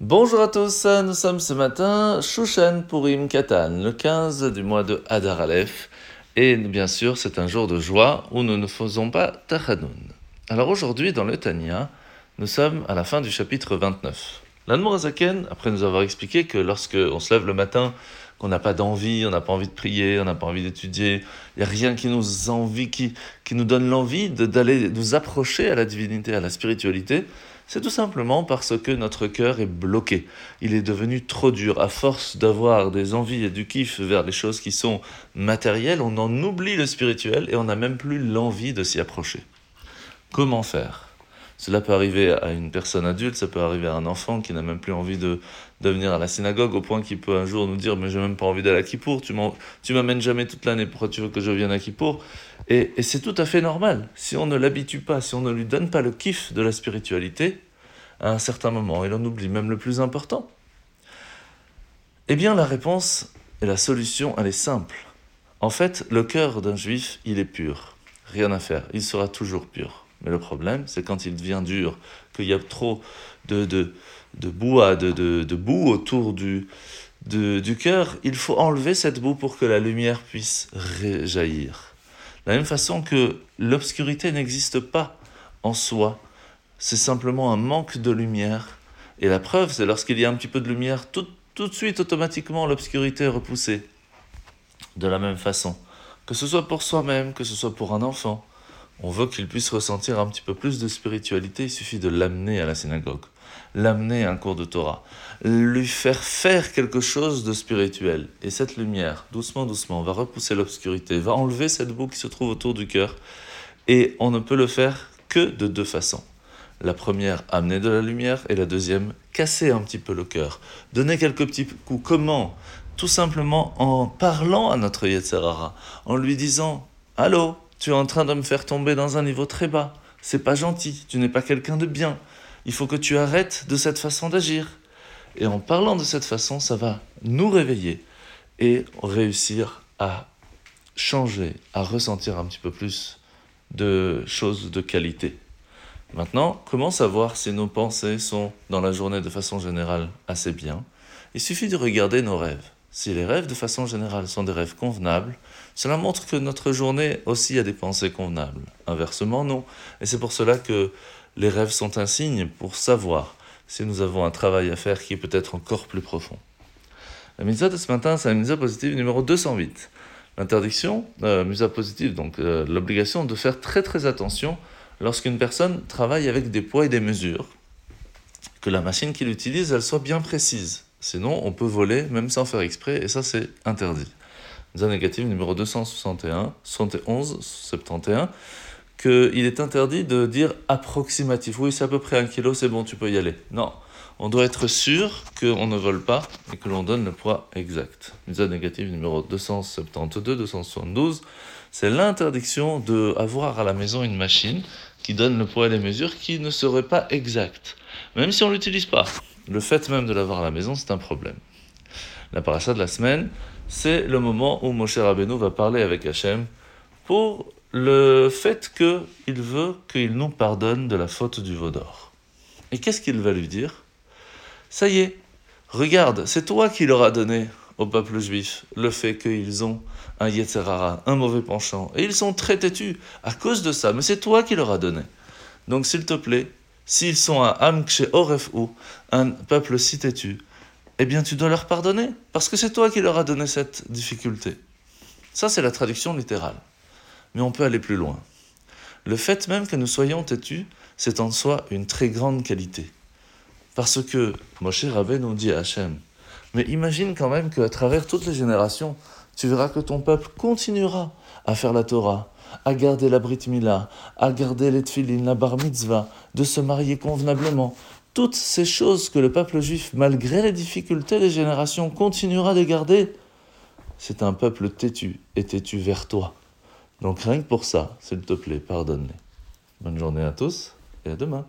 Bonjour à tous, nous sommes ce matin Shushan Purim Katan, le 15 du mois de Hadar Aleph. Et bien sûr, c'est un jour de joie où nous ne faisons pas Tachanoun. Alors aujourd'hui, dans le Tanya, nous sommes à la fin du chapitre 29. L'Anmorazaken, après nous avoir expliqué que lorsque on se lève le matin, qu'on n'a pas d'envie, on n'a pas envie de prier, on n'a pas envie d'étudier, il n'y a rien qui nous envie, qui, qui nous donne l'envie d'aller nous approcher à la divinité, à la spiritualité, c'est tout simplement parce que notre cœur est bloqué. Il est devenu trop dur. À force d'avoir des envies et du kiff vers les choses qui sont matérielles, on en oublie le spirituel et on n'a même plus l'envie de s'y approcher. Comment faire? Cela peut arriver à une personne adulte, ça peut arriver à un enfant qui n'a même plus envie de, venir à la synagogue, au point qu'il peut un jour nous dire Mais j'ai même pas envie d'aller à Kippour, tu m'amènes jamais toute l'année, pourquoi tu veux que je vienne à Kippour? Et, et c'est tout à fait normal. Si on ne l'habitue pas, si on ne lui donne pas le kiff de la spiritualité, à un certain moment, il en oublie même le plus important. Eh bien, la réponse et la solution, elle est simple. En fait, le cœur d'un juif, il est pur. Rien à faire, il sera toujours pur. Mais le problème, c'est quand il devient dur, qu'il y a trop de, de, de boue, de, de, de, boue autour du, du cœur, il faut enlever cette boue pour que la lumière puisse réjaillir. De la même façon que l'obscurité n'existe pas en soi, c'est simplement un manque de lumière. Et la preuve, c'est lorsqu'il y a un petit peu de lumière, tout, tout de suite, automatiquement, l'obscurité est repoussée. De la même façon, que ce soit pour soi-même, que ce soit pour un enfant, on veut qu'il puisse ressentir un petit peu plus de spiritualité, il suffit de l'amener à la synagogue, l'amener à un cours de Torah, lui faire faire quelque chose de spirituel. Et cette lumière, doucement, doucement, va repousser l'obscurité, va enlever cette boue qui se trouve autour du cœur. Et on ne peut le faire que de deux façons. La première, amener de la lumière, et la deuxième, casser un petit peu le cœur. Donner quelques petits coups. Comment? Tout simplement en parlant à notre Yetzerara, en lui disant Allô, tu es en train de me faire tomber dans un niveau très bas. C'est pas gentil, tu n'es pas quelqu'un de bien. Il faut que tu arrêtes de cette façon d'agir. Et en parlant de cette façon, ça va nous réveiller et réussir à changer, à ressentir un petit peu plus de choses de qualité. Maintenant, comment savoir si nos pensées sont dans la journée de façon générale assez bien? Il suffit de regarder nos rêves. Si les rêves de façon générale sont des rêves convenables, cela montre que notre journée aussi a des pensées convenables. Inversement, non. Et c'est pour cela que les rêves sont un signe pour savoir si nous avons un travail à faire qui est peut-être encore plus profond. La mitzvah de ce matin, c'est la mitzvah positive numéro 208. L'interdiction, euh, mitzvah positive, donc euh, l'obligation de faire très très attention lorsqu'une personne travaille avec des poids et des mesures, que la machine qu'il utilise, elle soit bien précise. Sinon, on peut voler même sans faire exprès, et ça, c'est interdit. Zone négative numéro 261, 71, 71, qu'il est interdit de dire approximatif. Oui, c'est à peu près un kilo, c'est bon, tu peux y aller. Non, on doit être sûr qu'on ne vole pas et que l'on donne le poids exact. Zone négative numéro 272, 272, c'est l'interdiction d'avoir à la maison une machine qui donne le poids et les mesures qui ne serait pas exact, même si on ne l'utilise pas. Le fait même de l'avoir à la maison, c'est un problème. La paracha de la semaine, c'est le moment où Moshe Rabbeinu va parler avec Hachem pour le fait qu'il veut qu'il nous pardonne de la faute du veau d'or. Et qu'est-ce qu'il va lui dire? Ça y est, regarde, c'est toi qui leur as donné au peuple juif le fait qu'ils ont un Yetzerara, un mauvais penchant. Et ils sont très têtus à cause de ça, mais c'est toi qui leur as donné. Donc s'il te plaît, S'ils sont un Amkshe Oref ou un peuple si têtu, eh bien tu dois leur pardonner, parce que c'est toi qui leur as donné cette difficulté. Ça, c'est la traduction littérale. Mais on peut aller plus loin. Le fait même que nous soyons têtus, c'est en soi une très grande qualité. Parce que Moshe Rabbe nous dit à Hachem, mais imagine quand même qu'à travers toutes les générations, tu verras que ton peuple continuera à faire la Torah, à garder la Brit Mila, à garder les Tfilin, la Bar Mitzvah, de se marier convenablement. Toutes ces choses que le peuple juif, malgré les difficultés des générations, continuera de garder, c'est un peuple têtu et têtu vers toi. Donc rien que pour ça, s'il te plaît, pardonne-les. Bonne journée à tous et à demain.